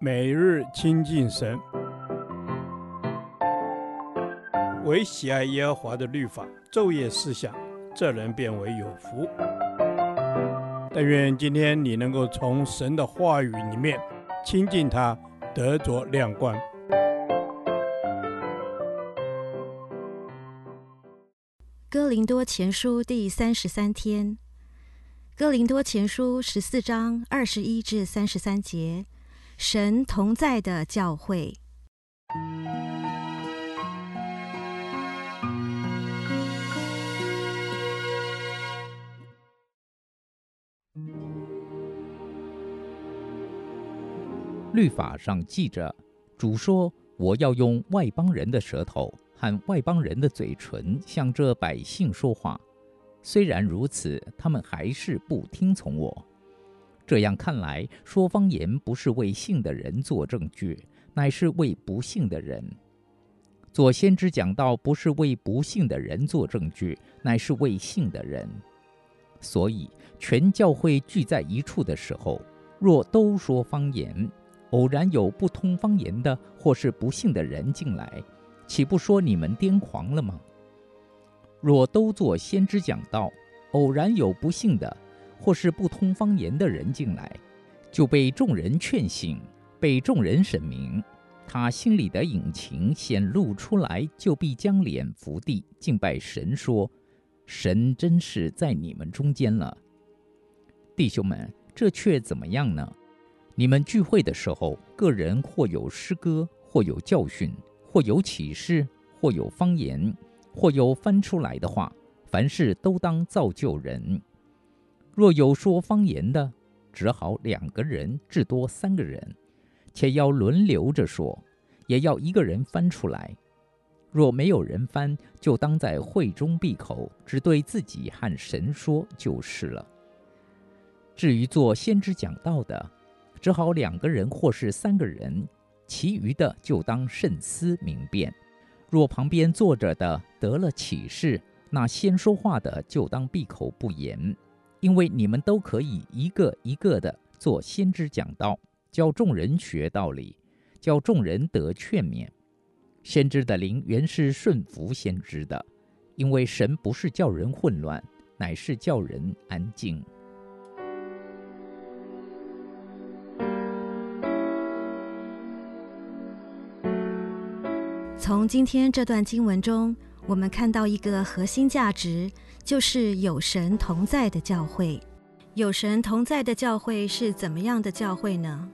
每日亲近神，唯喜爱耶和华的律法，昼夜思想，这人便为有福。但愿今天你能够从神的话语里面亲近他，得着亮光。哥林多前书第三十三天，哥林多前书十四章二十一至三十三节。神同在的教会，律法上记着，主说：“我要用外邦人的舌头和外邦人的嘴唇向这百姓说话。虽然如此，他们还是不听从我。”这样看来，说方言不是为信的人做证据，乃是为不信的人；做先知讲道不是为不信的人做证据，乃是为信的人。所以，全教会聚在一处的时候，若都说方言，偶然有不通方言的或是不信的人进来，岂不说你们癫狂了吗？若都做先知讲道，偶然有不信的，或是不通方言的人进来，就被众人劝醒，被众人审明，他心里的隐情显露出来，就必将脸伏地敬拜神，说：“神真是在你们中间了。”弟兄们，这却怎么样呢？你们聚会的时候，个人或有诗歌，或有教训，或有启示，或有方言，或有翻出来的话，凡事都当造就人。若有说方言的，只好两个人至多三个人，且要轮流着说，也要一个人翻出来。若没有人翻，就当在会中闭口，只对自己和神说就是了。至于做先知讲道的，只好两个人或是三个人，其余的就当慎思明辨。若旁边坐着的得了启示，那先说话的就当闭口不言。因为你们都可以一个一个的做先知讲道，教众人学道理，教众人得劝勉。先知的灵原是顺服先知的，因为神不是叫人混乱，乃是叫人安静。从今天这段经文中，我们看到一个核心价值。就是有神同在的教会，有神同在的教会是怎么样的教会呢？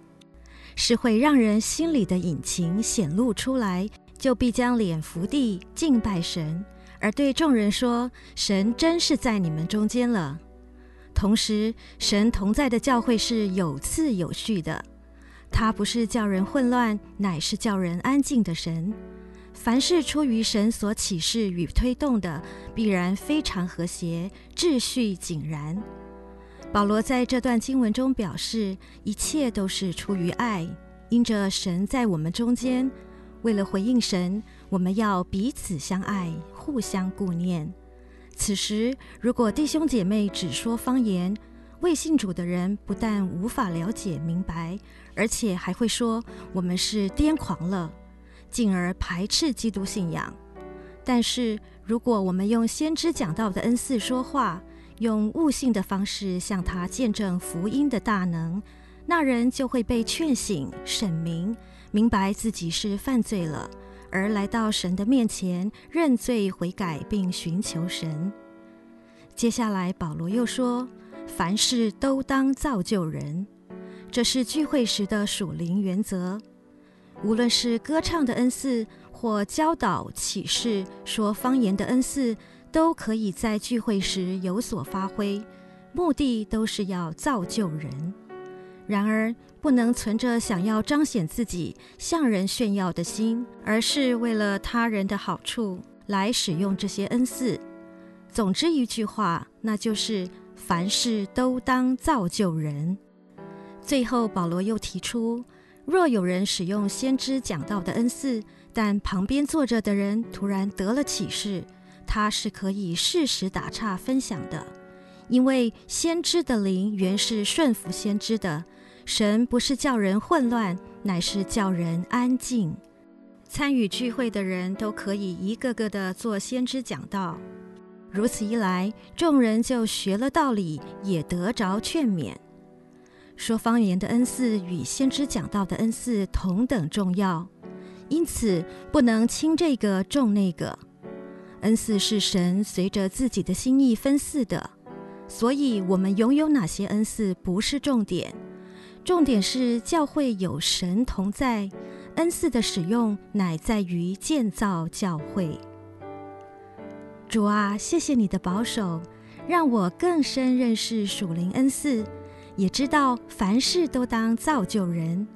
是会让人心里的隐情显露出来，就必将脸伏地敬拜神，而对众人说：“神真是在你们中间了。”同时，神同在的教会是有次有序的，它不是叫人混乱，乃是叫人安静的神。凡是出于神所启示与推动的，必然非常和谐，秩序井然。保罗在这段经文中表示，一切都是出于爱，因着神在我们中间。为了回应神，我们要彼此相爱，互相顾念。此时，如果弟兄姐妹只说方言，未信主的人不但无法了解明白，而且还会说我们是癫狂了。进而排斥基督信仰。但是，如果我们用先知讲道的恩赐说话，用悟性的方式向他见证福音的大能，那人就会被劝醒、审明，明白自己是犯罪了，而来到神的面前认罪悔改，并寻求神。接下来，保罗又说：“凡事都当造就人。”这是聚会时的属灵原则。无论是歌唱的恩赐，或教导、启示、说方言的恩赐，都可以在聚会时有所发挥，目的都是要造就人。然而，不能存着想要彰显自己、向人炫耀的心，而是为了他人的好处来使用这些恩赐。总之一句话，那就是凡事都当造就人。最后，保罗又提出。若有人使用先知讲道的恩赐，但旁边坐着的人突然得了启示，他是可以适时打岔分享的，因为先知的灵原是顺服先知的，神不是叫人混乱，乃是叫人安静。参与聚会的人都可以一个个的做先知讲道，如此一来，众人就学了道理，也得着劝勉。说方言的恩赐与先知讲道的恩赐同等重要，因此不能轻这个重那个。恩赐是神随着自己的心意分赐的，所以我们拥有哪些恩赐不是重点，重点是教会有神同在。恩赐的使用乃在于建造教会。主啊，谢谢你的保守，让我更深认识属灵恩赐，也知道凡事都当造就人。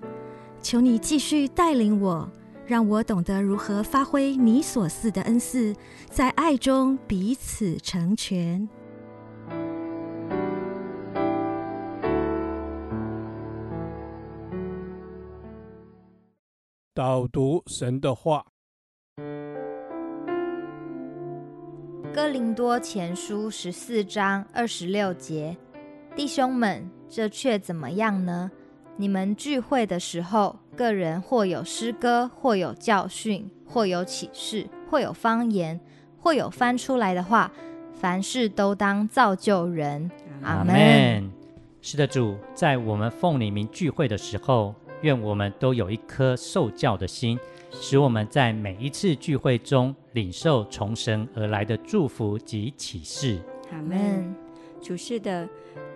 求你继续带领我，让我懂得如何发挥你所赐的恩赐，在爱中彼此成全。导读神的话，《哥林多前书》十四章二十六节，弟兄们，这却怎么样呢？你们聚会的时候，个人或有诗歌，或有教训，或有启示，或有方言，或有翻出来的话，凡事都当造就人。阿门。是的，主，在我们奉你名聚会的时候。愿我们都有一颗受教的心，使我们在每一次聚会中领受从神而来的祝福及启示。阿门。主是的，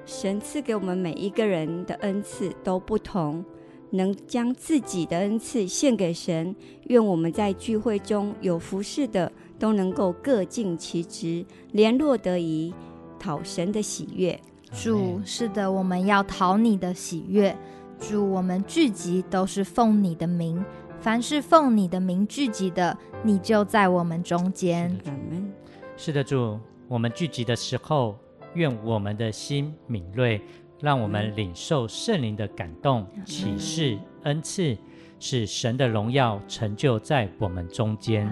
神赐给我们每一个人的恩赐都不同，能将自己的恩赐献给神。愿我们在聚会中有服侍的，都能够各尽其职，联络得宜，讨神的喜悦。主是的，我们要讨你的喜悦。主，我们聚集都是奉你的名，凡是奉你的名聚集的，你就在我们中间。是的，主，我们聚集的时候，愿我们的心敏锐，让我们领受圣灵的感动、启示、恩赐，使神的荣耀成就在我们中间。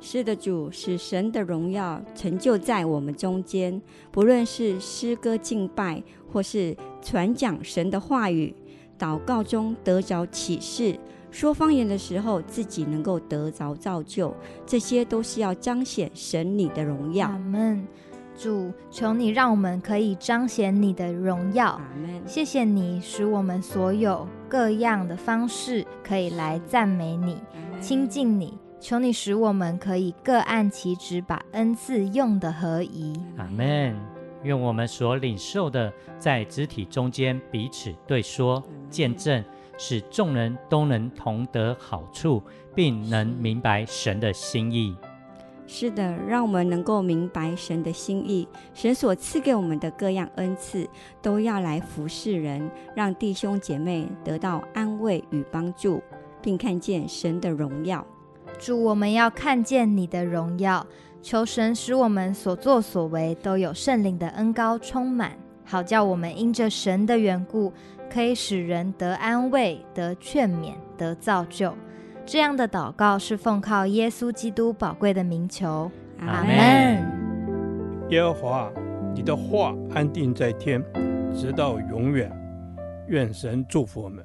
是的，主，使神的荣耀成就在我们中间，不论是诗歌敬拜，或是传讲神的话语。祷告中得着启示，说方言的时候自己能够得着造就，这些都是要彰显神你的荣耀。阿门。主，求你让我们可以彰显你的荣耀。谢谢你使我们所有各样的方式可以来赞美你、亲近你。求你使我们可以各按其职，把恩赐用的合宜。阿门。愿我们所领受的，在肢体中间彼此对说、见证，使众人都能同得好处，并能明白神的心意。是的，让我们能够明白神的心意。神所赐给我们的各样恩赐，都要来服侍人，让弟兄姐妹得到安慰与帮助，并看见神的荣耀。主，我们要看见你的荣耀。求神使我们所作所为都有圣灵的恩膏充满，好叫我们因着神的缘故，可以使人得安慰、得劝勉、得造就。这样的祷告是奉靠耶稣基督宝贵的名求。阿门。耶和华，你的话安定在天，直到永远。愿神祝福我们。